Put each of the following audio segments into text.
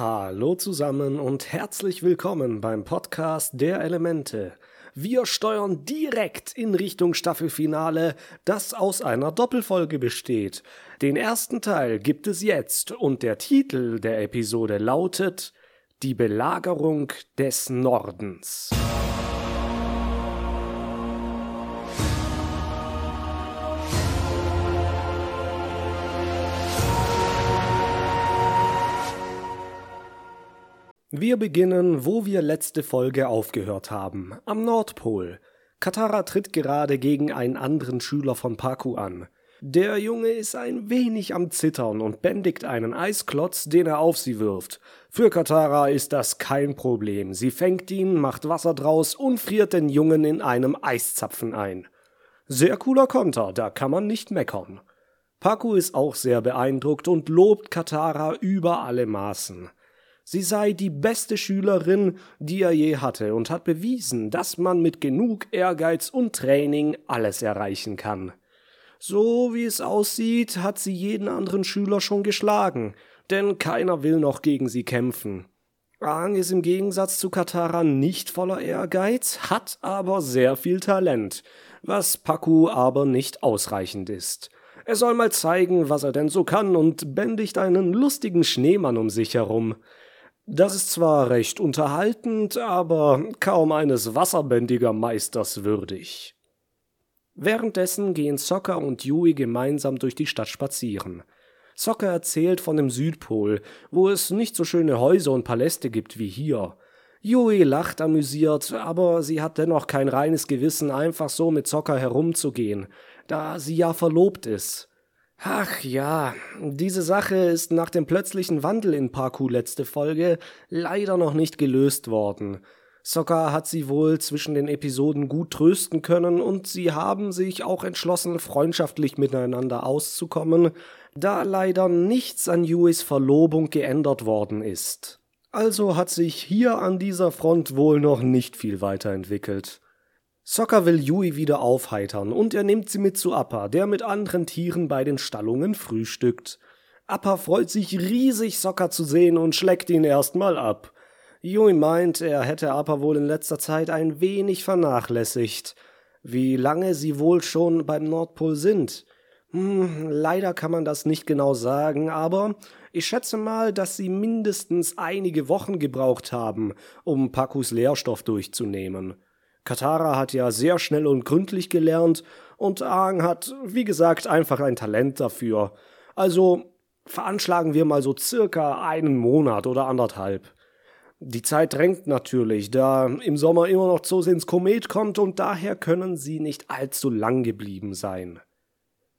Hallo zusammen und herzlich willkommen beim Podcast der Elemente. Wir steuern direkt in Richtung Staffelfinale, das aus einer Doppelfolge besteht. Den ersten Teil gibt es jetzt und der Titel der Episode lautet Die Belagerung des Nordens. Wir beginnen, wo wir letzte Folge aufgehört haben, am Nordpol. Katara tritt gerade gegen einen anderen Schüler von Paku an. Der Junge ist ein wenig am Zittern und bändigt einen Eisklotz, den er auf sie wirft. Für Katara ist das kein Problem. Sie fängt ihn, macht Wasser draus und friert den Jungen in einem Eiszapfen ein. Sehr cooler Konter, da kann man nicht meckern. Paku ist auch sehr beeindruckt und lobt Katara über alle Maßen. Sie sei die beste Schülerin, die er je hatte und hat bewiesen, dass man mit genug Ehrgeiz und Training alles erreichen kann. So wie es aussieht, hat sie jeden anderen Schüler schon geschlagen, denn keiner will noch gegen sie kämpfen. Aang ist im Gegensatz zu Katara nicht voller Ehrgeiz, hat aber sehr viel Talent, was Paku aber nicht ausreichend ist. Er soll mal zeigen, was er denn so kann und bändigt einen lustigen Schneemann um sich herum. Das ist zwar recht unterhaltend, aber kaum eines wasserbändiger Meisters würdig. Währenddessen gehen Sokka und Yui gemeinsam durch die Stadt spazieren. Sokka erzählt von dem Südpol, wo es nicht so schöne Häuser und Paläste gibt wie hier. Yui lacht amüsiert, aber sie hat dennoch kein reines Gewissen, einfach so mit Sokka herumzugehen, da sie ja verlobt ist. Ach ja, diese Sache ist nach dem plötzlichen Wandel in Parku letzte Folge leider noch nicht gelöst worden. Sokka hat sie wohl zwischen den Episoden gut trösten können und sie haben sich auch entschlossen, freundschaftlich miteinander auszukommen, da leider nichts an Yuis Verlobung geändert worden ist. Also hat sich hier an dieser Front wohl noch nicht viel weiterentwickelt. Sokka will Yui wieder aufheitern und er nimmt sie mit zu Appa, der mit anderen Tieren bei den Stallungen frühstückt. Appa freut sich riesig, Sokka zu sehen und schlägt ihn erstmal ab. Yui meint, er hätte Appa wohl in letzter Zeit ein wenig vernachlässigt. Wie lange sie wohl schon beim Nordpol sind? Hm, leider kann man das nicht genau sagen, aber ich schätze mal, dass sie mindestens einige Wochen gebraucht haben, um Pakus Lehrstoff durchzunehmen. Katara hat ja sehr schnell und gründlich gelernt und Aang hat, wie gesagt, einfach ein Talent dafür. Also veranschlagen wir mal so circa einen Monat oder anderthalb. Die Zeit drängt natürlich, da im Sommer immer noch Zosins Komet kommt und daher können sie nicht allzu lang geblieben sein.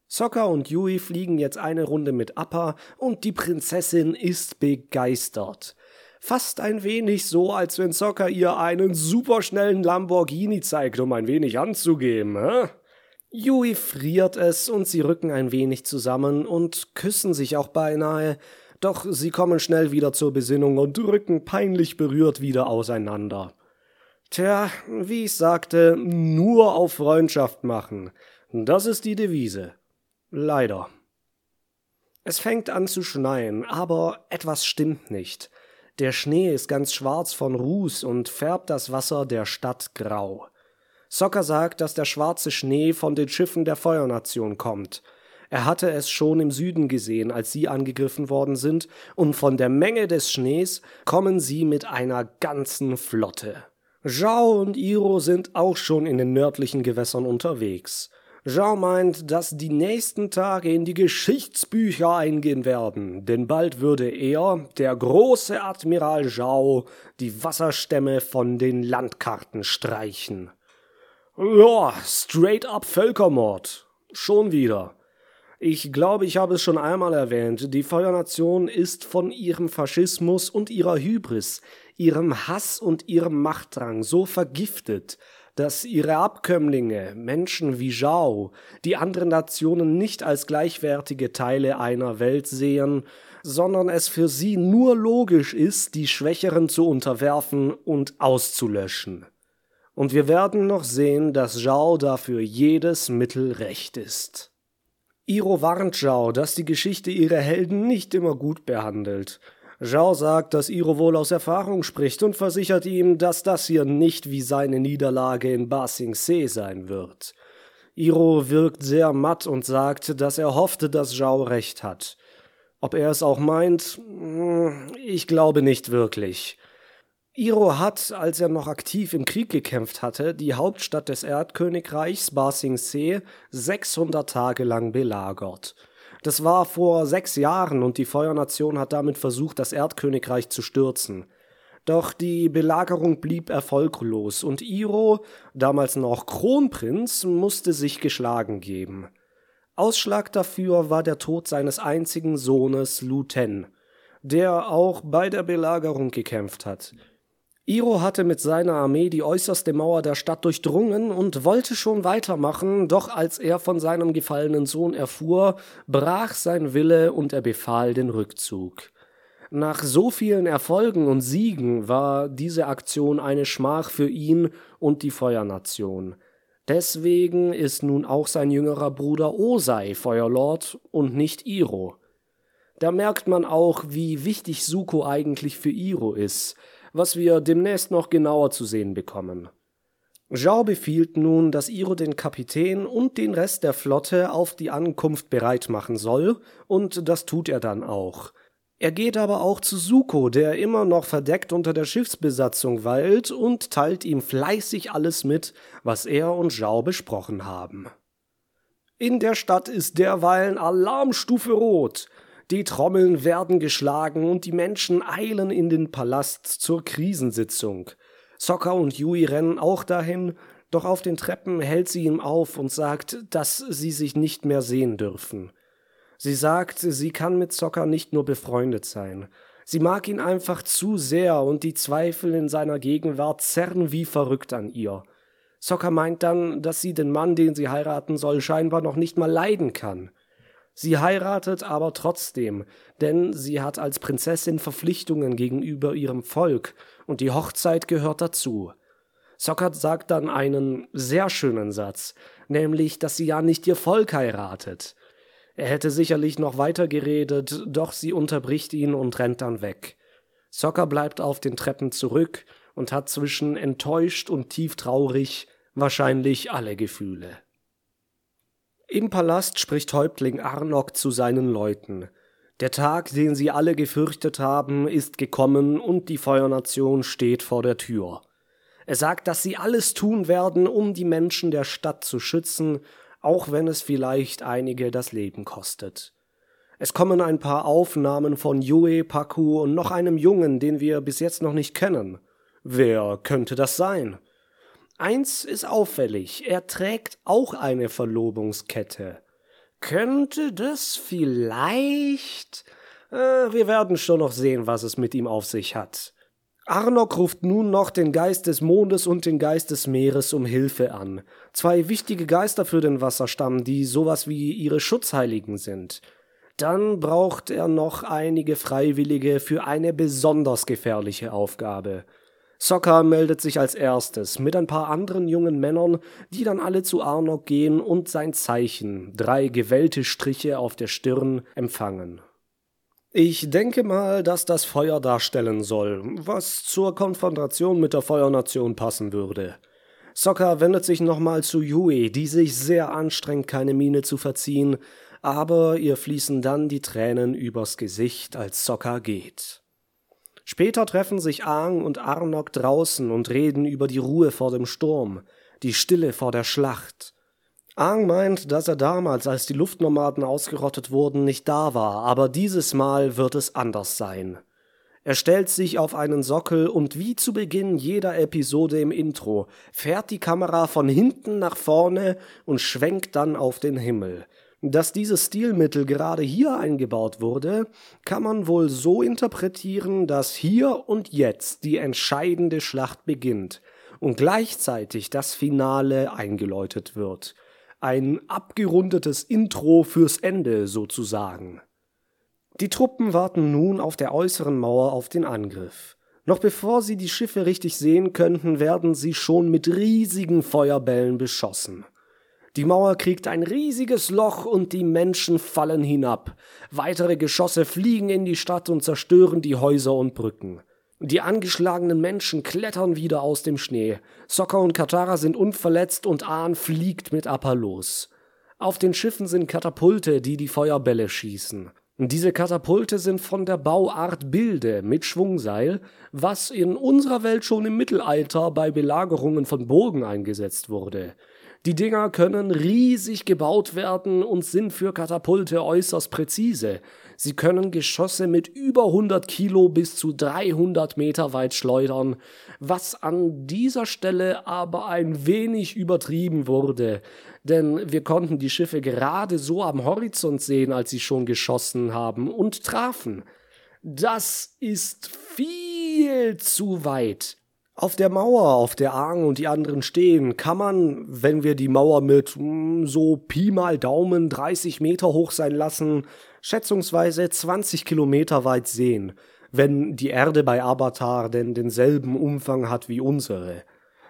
Sokka und Yui fliegen jetzt eine Runde mit Appa und die Prinzessin ist begeistert. Fast ein wenig so, als wenn Sokka ihr einen superschnellen Lamborghini zeigt, um ein wenig anzugeben, hä? Yui friert es und sie rücken ein wenig zusammen und küssen sich auch beinahe, doch sie kommen schnell wieder zur Besinnung und rücken peinlich berührt wieder auseinander. Tja, wie ich sagte, nur auf Freundschaft machen. Das ist die Devise. Leider. Es fängt an zu schneien, aber etwas stimmt nicht. Der Schnee ist ganz schwarz von Ruß und färbt das Wasser der Stadt grau. Sokka sagt, dass der schwarze Schnee von den Schiffen der Feuernation kommt. Er hatte es schon im Süden gesehen, als sie angegriffen worden sind, und von der Menge des Schnees kommen sie mit einer ganzen Flotte. Zhao und Iro sind auch schon in den nördlichen Gewässern unterwegs. Jean meint, dass die nächsten Tage in die Geschichtsbücher eingehen werden, denn bald würde er, der große Admiral Zhao, die Wasserstämme von den Landkarten streichen. Ja, straight up Völkermord. Schon wieder. Ich glaube, ich habe es schon einmal erwähnt, die Feuernation ist von ihrem Faschismus und ihrer Hybris, ihrem Hass und ihrem Machtdrang so vergiftet, dass ihre Abkömmlinge, Menschen wie Zhao, die anderen Nationen nicht als gleichwertige Teile einer Welt sehen, sondern es für sie nur logisch ist, die Schwächeren zu unterwerfen und auszulöschen. Und wir werden noch sehen, dass Zhao dafür jedes Mittel recht ist. Iro warnt Zhao, dass die Geschichte ihre Helden nicht immer gut behandelt. Zhao sagt, dass Iro wohl aus Erfahrung spricht und versichert ihm, dass das hier nicht wie seine Niederlage in Ba Sing Se sein wird. Iro wirkt sehr matt und sagt, dass er hoffte, dass Zhao recht hat. Ob er es auch meint, hm, ich glaube nicht wirklich. Iro hat, als er noch aktiv im Krieg gekämpft hatte, die Hauptstadt des Erdkönigreichs Ba Sing Se 600 Tage lang belagert. Das war vor sechs Jahren und die Feuernation hat damit versucht, das Erdkönigreich zu stürzen. Doch die Belagerung blieb erfolglos und Iro, damals noch Kronprinz, musste sich geschlagen geben. Ausschlag dafür war der Tod seines einzigen Sohnes Lu Ten, der auch bei der Belagerung gekämpft hat. Iro hatte mit seiner Armee die äußerste Mauer der Stadt durchdrungen und wollte schon weitermachen, doch als er von seinem gefallenen Sohn erfuhr, brach sein Wille und er befahl den Rückzug. Nach so vielen Erfolgen und Siegen war diese Aktion eine Schmach für ihn und die Feuernation. Deswegen ist nun auch sein jüngerer Bruder Osei Feuerlord und nicht Iro. Da merkt man auch, wie wichtig Suko eigentlich für Iro ist, was wir demnächst noch genauer zu sehen bekommen. Zhao befiehlt nun, dass Iro den Kapitän und den Rest der Flotte auf die Ankunft bereit machen soll, und das tut er dann auch. Er geht aber auch zu Suko, der immer noch verdeckt unter der Schiffsbesatzung weilt, und teilt ihm fleißig alles mit, was er und Zhao besprochen haben. In der Stadt ist derweilen Alarmstufe Rot. Die Trommeln werden geschlagen und die Menschen eilen in den Palast zur Krisensitzung. Sokka und Yui rennen auch dahin, doch auf den Treppen hält sie ihm auf und sagt, dass sie sich nicht mehr sehen dürfen. Sie sagt, sie kann mit Sokka nicht nur befreundet sein. Sie mag ihn einfach zu sehr und die Zweifel in seiner Gegenwart zerren wie verrückt an ihr. Sokka meint dann, dass sie den Mann, den sie heiraten soll, scheinbar noch nicht mal leiden kann. Sie heiratet aber trotzdem, denn sie hat als Prinzessin Verpflichtungen gegenüber ihrem Volk, und die Hochzeit gehört dazu. Sockert sagt dann einen sehr schönen Satz, nämlich, dass sie ja nicht ihr Volk heiratet. Er hätte sicherlich noch weiter geredet, doch sie unterbricht ihn und rennt dann weg. Socker bleibt auf den Treppen zurück und hat zwischen enttäuscht und tief traurig wahrscheinlich alle Gefühle. Im Palast spricht Häuptling Arnok zu seinen Leuten. Der Tag, den sie alle gefürchtet haben, ist gekommen und die Feuernation steht vor der Tür. Er sagt, dass sie alles tun werden, um die Menschen der Stadt zu schützen, auch wenn es vielleicht einige das Leben kostet. Es kommen ein paar Aufnahmen von Yue Paku und noch einem Jungen, den wir bis jetzt noch nicht kennen. Wer könnte das sein? Eins ist auffällig, er trägt auch eine Verlobungskette. Könnte das vielleicht? Äh, wir werden schon noch sehen, was es mit ihm auf sich hat. Arnok ruft nun noch den Geist des Mondes und den Geist des Meeres um Hilfe an. Zwei wichtige Geister für den Wasserstamm, die sowas wie ihre Schutzheiligen sind. Dann braucht er noch einige Freiwillige für eine besonders gefährliche Aufgabe. Sokka meldet sich als erstes mit ein paar anderen jungen Männern, die dann alle zu Arnok gehen und sein Zeichen, drei gewellte Striche auf der Stirn, empfangen. Ich denke mal, dass das Feuer darstellen soll, was zur Konfrontation mit der Feuernation passen würde. Sokka wendet sich nochmal zu Yui, die sich sehr anstrengt, keine Miene zu verziehen, aber ihr fließen dann die Tränen übers Gesicht, als Sokka geht. Später treffen sich Aang und Arnok draußen und reden über die Ruhe vor dem Sturm, die Stille vor der Schlacht. Aang meint, dass er damals, als die Luftnomaden ausgerottet wurden, nicht da war, aber dieses Mal wird es anders sein. Er stellt sich auf einen Sockel und wie zu Beginn jeder Episode im Intro fährt die Kamera von hinten nach vorne und schwenkt dann auf den Himmel. Dass dieses Stilmittel gerade hier eingebaut wurde, kann man wohl so interpretieren, dass hier und jetzt die entscheidende Schlacht beginnt und gleichzeitig das Finale eingeläutet wird. Ein abgerundetes Intro fürs Ende sozusagen. Die Truppen warten nun auf der äußeren Mauer auf den Angriff. Noch bevor sie die Schiffe richtig sehen könnten, werden sie schon mit riesigen Feuerbällen beschossen. Die Mauer kriegt ein riesiges Loch und die Menschen fallen hinab. Weitere Geschosse fliegen in die Stadt und zerstören die Häuser und Brücken. Die angeschlagenen Menschen klettern wieder aus dem Schnee. Sokka und Katara sind unverletzt und Ahn fliegt mit Appa los. Auf den Schiffen sind Katapulte, die die Feuerbälle schießen. Diese Katapulte sind von der Bauart Bilde mit Schwungseil, was in unserer Welt schon im Mittelalter bei Belagerungen von Burgen eingesetzt wurde. Die Dinger können riesig gebaut werden und sind für Katapulte äußerst präzise. Sie können Geschosse mit über 100 Kilo bis zu 300 Meter weit schleudern, was an dieser Stelle aber ein wenig übertrieben wurde, denn wir konnten die Schiffe gerade so am Horizont sehen, als sie schon geschossen haben und trafen. Das ist viel zu weit. Auf der Mauer, auf der Aang und die anderen stehen, kann man, wenn wir die Mauer mit mm, so Pi mal Daumen 30 Meter hoch sein lassen, schätzungsweise 20 Kilometer weit sehen, wenn die Erde bei Avatar denn denselben Umfang hat wie unsere.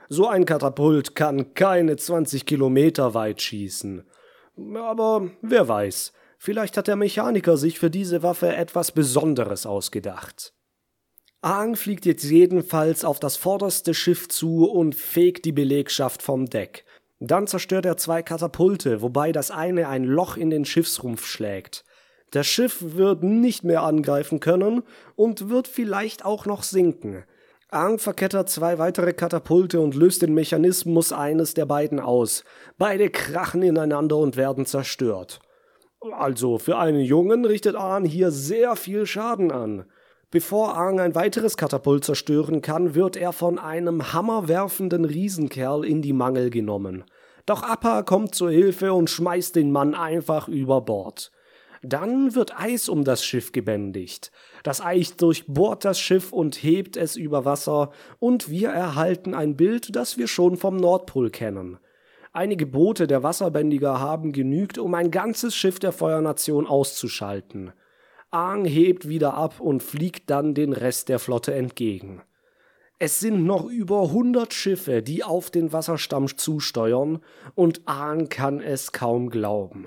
So ein Katapult kann keine 20 Kilometer weit schießen. Aber wer weiß, vielleicht hat der Mechaniker sich für diese Waffe etwas Besonderes ausgedacht. Aang fliegt jetzt jedenfalls auf das vorderste Schiff zu und fegt die Belegschaft vom Deck. Dann zerstört er zwei Katapulte, wobei das eine ein Loch in den Schiffsrumpf schlägt. Das Schiff wird nicht mehr angreifen können und wird vielleicht auch noch sinken. Aang verkettert zwei weitere Katapulte und löst den Mechanismus eines der beiden aus. Beide krachen ineinander und werden zerstört. Also für einen Jungen richtet Aang hier sehr viel Schaden an. Bevor Aang ein weiteres Katapult zerstören kann, wird er von einem hammerwerfenden Riesenkerl in die Mangel genommen. Doch Appa kommt zur Hilfe und schmeißt den Mann einfach über Bord. Dann wird Eis um das Schiff gebändigt. Das Eis durchbohrt das Schiff und hebt es über Wasser, und wir erhalten ein Bild, das wir schon vom Nordpol kennen. Einige Boote der Wasserbändiger haben genügt, um ein ganzes Schiff der Feuernation auszuschalten. Aang hebt wieder ab und fliegt dann den Rest der Flotte entgegen. Es sind noch über 100 Schiffe, die auf den Wasserstamm zusteuern, und Aang kann es kaum glauben.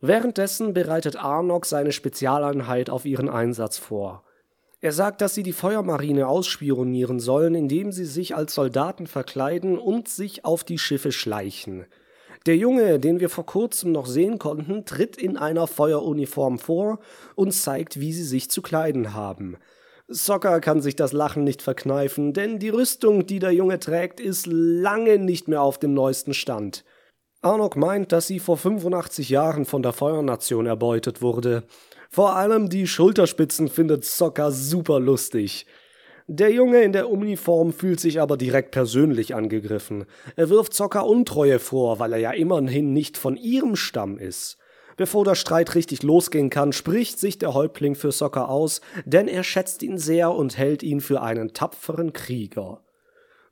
Währenddessen bereitet Arnok seine Spezialeinheit auf ihren Einsatz vor. Er sagt, dass sie die Feuermarine ausspionieren sollen, indem sie sich als Soldaten verkleiden und sich auf die Schiffe schleichen. Der Junge, den wir vor kurzem noch sehen konnten, tritt in einer Feueruniform vor und zeigt, wie sie sich zu kleiden haben. Soccer kann sich das Lachen nicht verkneifen, denn die Rüstung, die der Junge trägt, ist lange nicht mehr auf dem neuesten Stand. Arnok meint, dass sie vor 85 Jahren von der Feuernation erbeutet wurde. Vor allem die Schulterspitzen findet Soccer super lustig. Der Junge in der Uniform fühlt sich aber direkt persönlich angegriffen. Er wirft Zocker Untreue vor, weil er ja immerhin nicht von ihrem Stamm ist. Bevor der Streit richtig losgehen kann, spricht sich der Häuptling für Zocker aus, denn er schätzt ihn sehr und hält ihn für einen tapferen Krieger.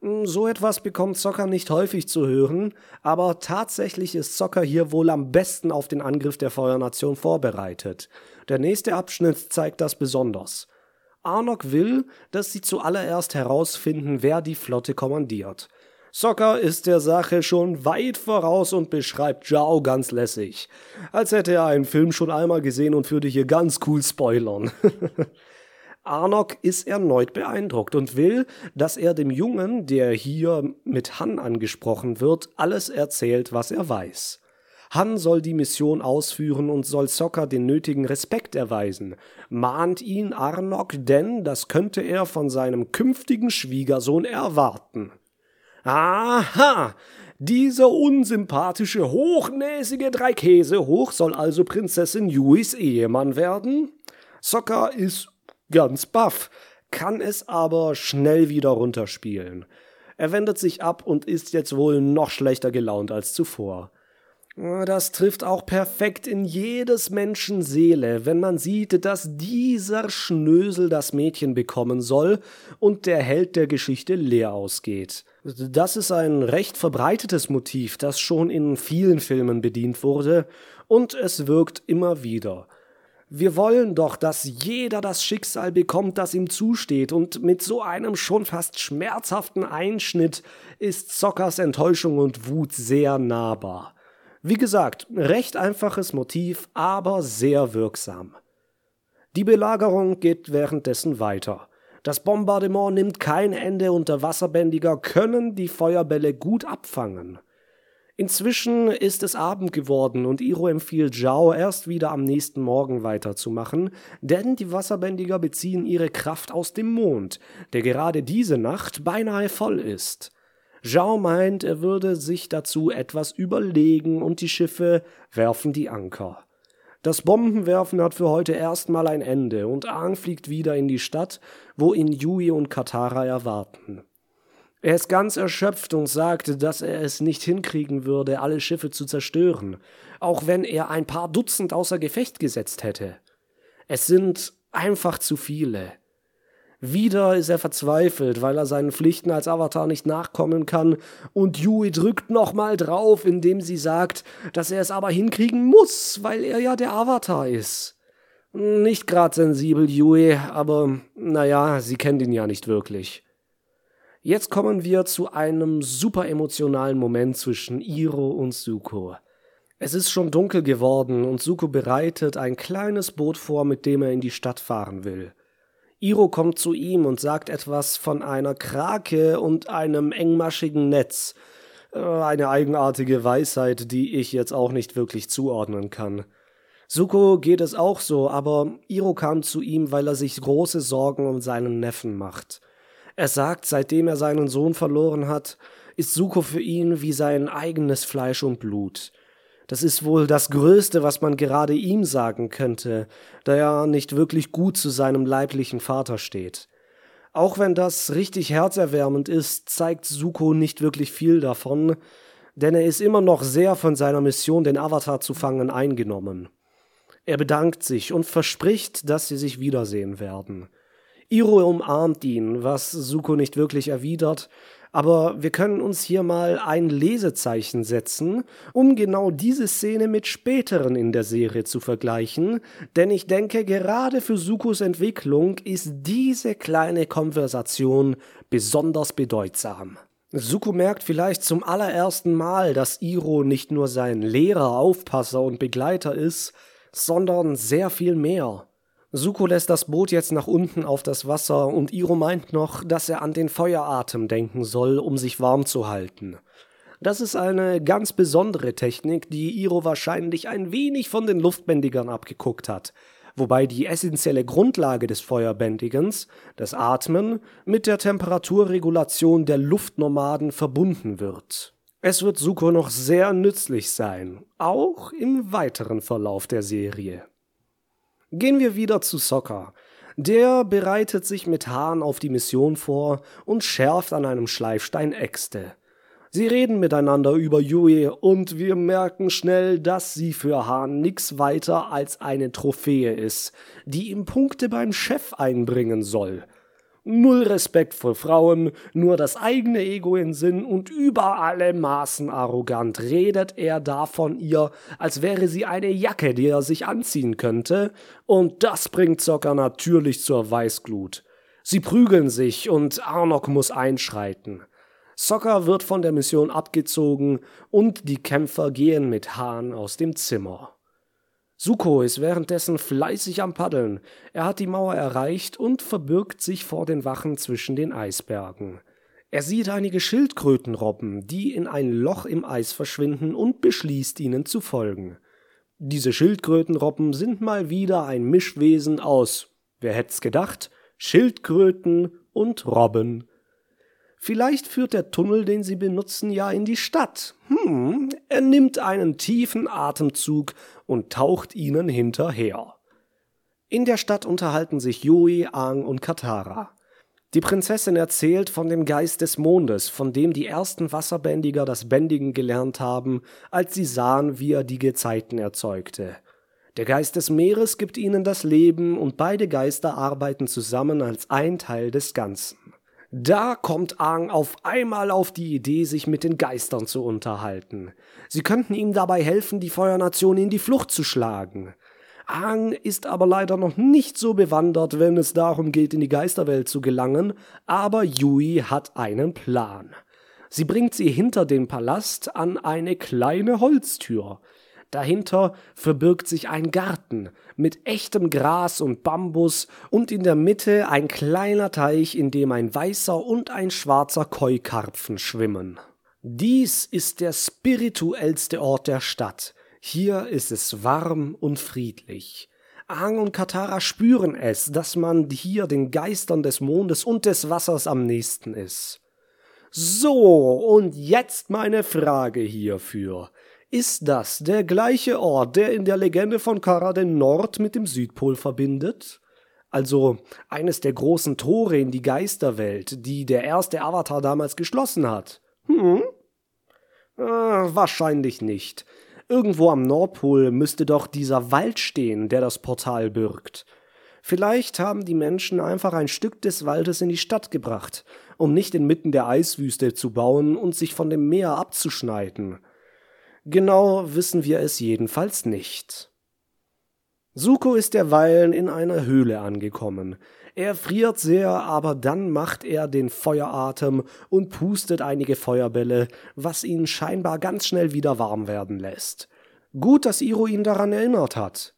Hm, so etwas bekommt Zocker nicht häufig zu hören, aber tatsächlich ist Zocker hier wohl am besten auf den Angriff der Feuernation vorbereitet. Der nächste Abschnitt zeigt das besonders. Arnok will, dass sie zuallererst herausfinden, wer die Flotte kommandiert. Soccer ist der Sache schon weit voraus und beschreibt Zhao ganz lässig. Als hätte er einen Film schon einmal gesehen und würde hier ganz cool spoilern. Arnok ist erneut beeindruckt und will, dass er dem Jungen, der hier mit Han angesprochen wird, alles erzählt, was er weiß. Han soll die Mission ausführen und soll Sokka den nötigen Respekt erweisen, mahnt ihn Arnok, denn das könnte er von seinem künftigen Schwiegersohn erwarten. Aha! Dieser unsympathische, hochnäsige Dreikäsehoch soll also Prinzessin Yuis Ehemann werden? Sokka ist ganz baff, kann es aber schnell wieder runterspielen. Er wendet sich ab und ist jetzt wohl noch schlechter gelaunt als zuvor. Das trifft auch perfekt in jedes Menschen Seele, wenn man sieht, dass dieser Schnösel das Mädchen bekommen soll und der Held der Geschichte leer ausgeht. Das ist ein recht verbreitetes Motiv, das schon in vielen Filmen bedient wurde, und es wirkt immer wieder. Wir wollen doch, dass jeder das Schicksal bekommt, das ihm zusteht, und mit so einem schon fast schmerzhaften Einschnitt ist Zockers Enttäuschung und Wut sehr nahbar. Wie gesagt, recht einfaches Motiv, aber sehr wirksam. Die Belagerung geht währenddessen weiter. Das Bombardement nimmt kein Ende und der Wasserbändiger können die Feuerbälle gut abfangen. Inzwischen ist es Abend geworden und Iro empfiehlt Zhao erst wieder am nächsten Morgen weiterzumachen, denn die Wasserbändiger beziehen ihre Kraft aus dem Mond, der gerade diese Nacht beinahe voll ist. Zhao meint, er würde sich dazu etwas überlegen und die Schiffe werfen die Anker. Das Bombenwerfen hat für heute erstmal ein Ende und Aang fliegt wieder in die Stadt, wo ihn Yui und Katara erwarten. Er ist ganz erschöpft und sagt, dass er es nicht hinkriegen würde, alle Schiffe zu zerstören, auch wenn er ein paar Dutzend außer Gefecht gesetzt hätte. Es sind einfach zu viele. Wieder ist er verzweifelt, weil er seinen Pflichten als Avatar nicht nachkommen kann, und Yui drückt nochmal drauf, indem sie sagt, dass er es aber hinkriegen muss, weil er ja der Avatar ist. Nicht grad sensibel, Yui, aber naja, sie kennt ihn ja nicht wirklich. Jetzt kommen wir zu einem super emotionalen Moment zwischen Iro und Suko. Es ist schon dunkel geworden und Suko bereitet ein kleines Boot vor, mit dem er in die Stadt fahren will. Iro kommt zu ihm und sagt etwas von einer Krake und einem engmaschigen Netz. Äh, eine eigenartige Weisheit, die ich jetzt auch nicht wirklich zuordnen kann. Suko geht es auch so, aber Iro kam zu ihm, weil er sich große Sorgen um seinen Neffen macht. Er sagt, seitdem er seinen Sohn verloren hat, ist Suko für ihn wie sein eigenes Fleisch und Blut. Das ist wohl das Größte, was man gerade ihm sagen könnte, da er nicht wirklich gut zu seinem leiblichen Vater steht. Auch wenn das richtig herzerwärmend ist, zeigt Suko nicht wirklich viel davon, denn er ist immer noch sehr von seiner Mission, den Avatar zu fangen, eingenommen. Er bedankt sich und verspricht, dass sie sich wiedersehen werden. Iro umarmt ihn, was Suko nicht wirklich erwidert, aber wir können uns hier mal ein Lesezeichen setzen, um genau diese Szene mit späteren in der Serie zu vergleichen, denn ich denke, gerade für Sukos Entwicklung ist diese kleine Konversation besonders bedeutsam. Suko merkt vielleicht zum allerersten Mal, dass Iro nicht nur sein Lehrer, Aufpasser und Begleiter ist, sondern sehr viel mehr. Suko lässt das Boot jetzt nach unten auf das Wasser und Iro meint noch, dass er an den Feueratem denken soll, um sich warm zu halten. Das ist eine ganz besondere Technik, die Iro wahrscheinlich ein wenig von den Luftbändigern abgeguckt hat, wobei die essentielle Grundlage des Feuerbändigens, das Atmen, mit der Temperaturregulation der Luftnomaden verbunden wird. Es wird Suko noch sehr nützlich sein, auch im weiteren Verlauf der Serie. Gehen wir wieder zu Soccer. Der bereitet sich mit Hahn auf die Mission vor und schärft an einem Schleifstein Äxte. Sie reden miteinander über Yui und wir merken schnell, dass sie für Hahn nix weiter als eine Trophäe ist, die ihm Punkte beim Chef einbringen soll null Respekt vor Frauen, nur das eigene Ego in Sinn und über alle Maßen arrogant redet er da von ihr, als wäre sie eine Jacke, die er sich anziehen könnte, und das bringt Zocker natürlich zur Weißglut. Sie prügeln sich und Arnok muss einschreiten. Socker wird von der Mission abgezogen und die Kämpfer gehen mit Hahn aus dem Zimmer. Suko ist währenddessen fleißig am Paddeln. Er hat die Mauer erreicht und verbirgt sich vor den Wachen zwischen den Eisbergen. Er sieht einige Schildkrötenrobben, die in ein Loch im Eis verschwinden und beschließt, ihnen zu folgen. Diese Schildkrötenrobben sind mal wieder ein Mischwesen aus, wer hätt's gedacht, Schildkröten und Robben. Vielleicht führt der Tunnel, den sie benutzen, ja in die Stadt. Hm, er nimmt einen tiefen Atemzug und taucht ihnen hinterher. In der Stadt unterhalten sich Yui, Aang und Katara. Die Prinzessin erzählt von dem Geist des Mondes, von dem die ersten Wasserbändiger das Bändigen gelernt haben, als sie sahen, wie er die Gezeiten erzeugte. Der Geist des Meeres gibt ihnen das Leben und beide Geister arbeiten zusammen als ein Teil des Ganzen. Da kommt Aang auf einmal auf die Idee, sich mit den Geistern zu unterhalten. Sie könnten ihm dabei helfen, die Feuernation in die Flucht zu schlagen. Aang ist aber leider noch nicht so bewandert, wenn es darum geht, in die Geisterwelt zu gelangen, aber Yui hat einen Plan. Sie bringt sie hinter den Palast an eine kleine Holztür. Dahinter verbirgt sich ein Garten mit echtem Gras und Bambus und in der Mitte ein kleiner Teich, in dem ein weißer und ein schwarzer Keukarpfen schwimmen. Dies ist der spirituellste Ort der Stadt. Hier ist es warm und friedlich. Aang und Katara spüren es, dass man hier den Geistern des Mondes und des Wassers am nächsten ist. So, und jetzt meine Frage hierfür. Ist das der gleiche Ort, der in der Legende von Kara den Nord mit dem Südpol verbindet? Also eines der großen Tore in die Geisterwelt, die der erste Avatar damals geschlossen hat? Hm? Äh, wahrscheinlich nicht. Irgendwo am Nordpol müsste doch dieser Wald stehen, der das Portal birgt. Vielleicht haben die Menschen einfach ein Stück des Waldes in die Stadt gebracht, um nicht inmitten der Eiswüste zu bauen und sich von dem Meer abzuschneiden. Genau wissen wir es jedenfalls nicht. Suko ist derweilen in einer Höhle angekommen. Er friert sehr, aber dann macht er den Feueratem und pustet einige Feuerbälle, was ihn scheinbar ganz schnell wieder warm werden lässt. Gut, dass Iro ihn daran erinnert hat.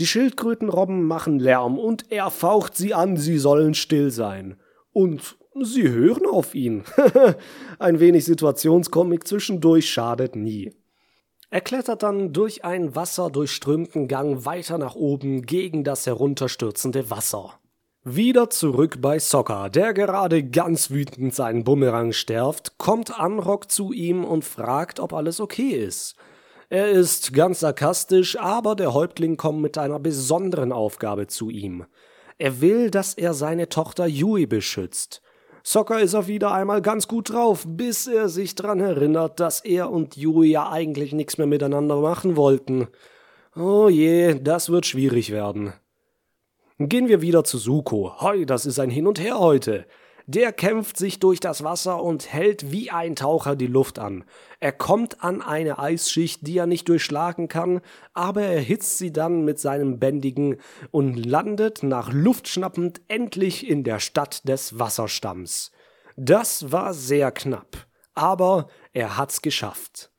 Die Schildkrötenrobben machen Lärm und er faucht sie an, sie sollen still sein. Und sie hören auf ihn. Ein wenig Situationskomik zwischendurch schadet nie. Er klettert dann durch einen wasserdurchströmten Gang weiter nach oben gegen das herunterstürzende Wasser. Wieder zurück bei Sokka, der gerade ganz wütend seinen Bumerang sterft, kommt Anrock zu ihm und fragt, ob alles okay ist. Er ist ganz sarkastisch, aber der Häuptling kommt mit einer besonderen Aufgabe zu ihm. Er will, dass er seine Tochter Yui beschützt. Sokka ist auch wieder einmal ganz gut drauf, bis er sich dran erinnert, dass er und Yui ja eigentlich nichts mehr miteinander machen wollten. Oh je, das wird schwierig werden. Gehen wir wieder zu Suko. Hoi, das ist ein Hin und Her heute. Der kämpft sich durch das Wasser und hält wie ein Taucher die Luft an. Er kommt an eine Eisschicht, die er nicht durchschlagen kann, aber er hitzt sie dann mit seinem Bändigen und landet nach Luft schnappend endlich in der Stadt des Wasserstamms. Das war sehr knapp, aber er hat's geschafft.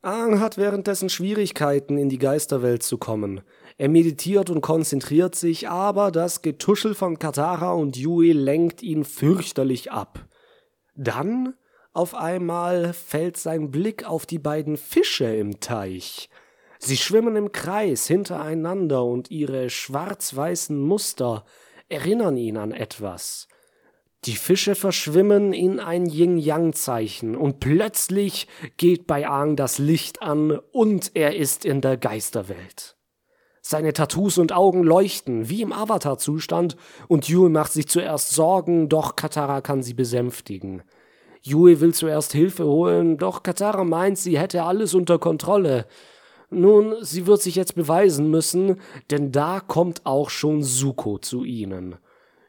Aang hat währenddessen Schwierigkeiten, in die Geisterwelt zu kommen. Er meditiert und konzentriert sich, aber das Getuschel von Katara und Yui lenkt ihn fürchterlich ab. Dann auf einmal fällt sein Blick auf die beiden Fische im Teich. Sie schwimmen im Kreis hintereinander und ihre schwarz-weißen Muster erinnern ihn an etwas. Die Fische verschwimmen in ein Yin-Yang-Zeichen und plötzlich geht bei Aang das Licht an und er ist in der Geisterwelt. Seine Tattoos und Augen leuchten, wie im Avatar-Zustand, und Yui macht sich zuerst Sorgen, doch Katara kann sie besänftigen. Yui will zuerst Hilfe holen, doch Katara meint, sie hätte alles unter Kontrolle. Nun, sie wird sich jetzt beweisen müssen, denn da kommt auch schon Suko zu ihnen.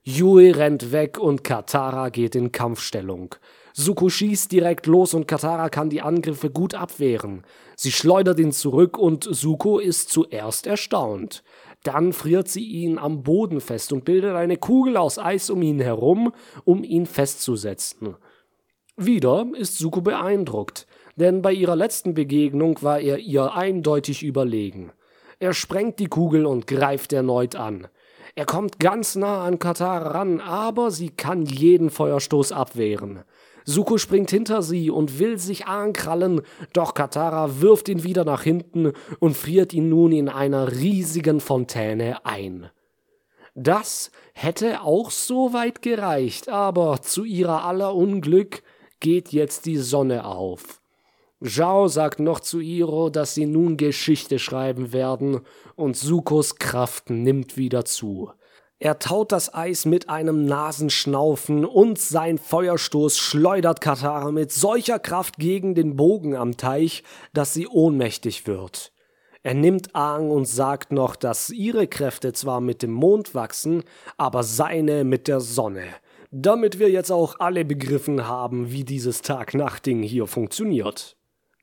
Yui rennt weg und Katara geht in Kampfstellung. Suko schießt direkt los und Katara kann die Angriffe gut abwehren. Sie schleudert ihn zurück und Suko ist zuerst erstaunt. Dann friert sie ihn am Boden fest und bildet eine Kugel aus Eis um ihn herum, um ihn festzusetzen. Wieder ist Suko beeindruckt, denn bei ihrer letzten Begegnung war er ihr eindeutig überlegen. Er sprengt die Kugel und greift erneut an. Er kommt ganz nah an Katara ran, aber sie kann jeden Feuerstoß abwehren. Suko springt hinter sie und will sich ankrallen, doch Katara wirft ihn wieder nach hinten und friert ihn nun in einer riesigen Fontäne ein. Das hätte auch so weit gereicht, aber zu ihrer aller Unglück geht jetzt die Sonne auf. Zhao sagt noch zu Iro, dass sie nun Geschichte schreiben werden, und Sukos Kraft nimmt wieder zu. Er taut das Eis mit einem Nasenschnaufen und sein Feuerstoß schleudert Katara mit solcher Kraft gegen den Bogen am Teich, dass sie ohnmächtig wird. Er nimmt Aang und sagt noch, dass ihre Kräfte zwar mit dem Mond wachsen, aber seine mit der Sonne. Damit wir jetzt auch alle begriffen haben, wie dieses Tag-Nacht-Ding hier funktioniert.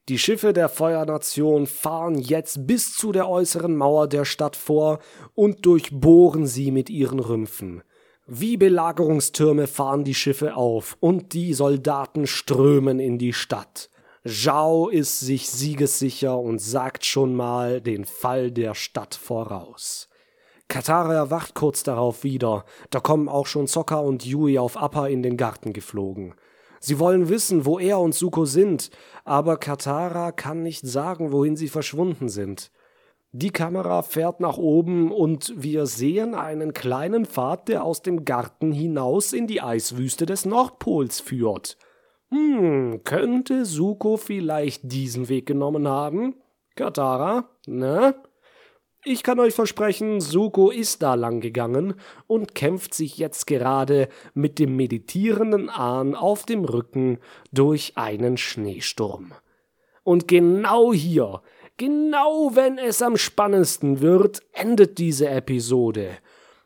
Die Schiffe der Feuernation fahren jetzt bis zu der äußeren Mauer der Stadt vor und durchbohren sie mit ihren Rümpfen. Wie Belagerungstürme fahren die Schiffe auf und die Soldaten strömen in die Stadt. Zhao ist sich siegessicher und sagt schon mal den Fall der Stadt voraus. Katara erwacht kurz darauf wieder. Da kommen auch schon Sokka und Yui auf Appa in den Garten geflogen. Sie wollen wissen, wo er und Suko sind, aber Katara kann nicht sagen, wohin sie verschwunden sind. Die Kamera fährt nach oben und wir sehen einen kleinen Pfad, der aus dem Garten hinaus in die Eiswüste des Nordpols führt. Hm, könnte Suko vielleicht diesen Weg genommen haben? Katara, ne? Ich kann euch versprechen, Suko ist da lang gegangen und kämpft sich jetzt gerade mit dem meditierenden Ahn auf dem Rücken durch einen Schneesturm. Und genau hier, genau wenn es am spannendsten wird, endet diese Episode.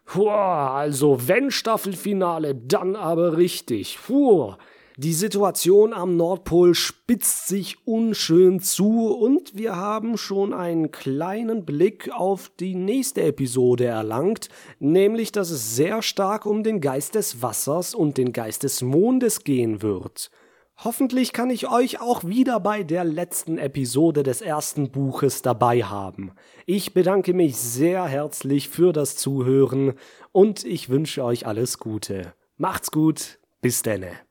Puh, also wenn Staffelfinale, dann aber richtig. Puh, die Situation am Nordpol spitzt sich unschön zu und wir haben schon einen kleinen Blick auf die nächste Episode erlangt, nämlich dass es sehr stark um den Geist des Wassers und den Geist des Mondes gehen wird. Hoffentlich kann ich euch auch wieder bei der letzten Episode des ersten Buches dabei haben. Ich bedanke mich sehr herzlich für das Zuhören und ich wünsche euch alles Gute. Macht's gut, bis denne.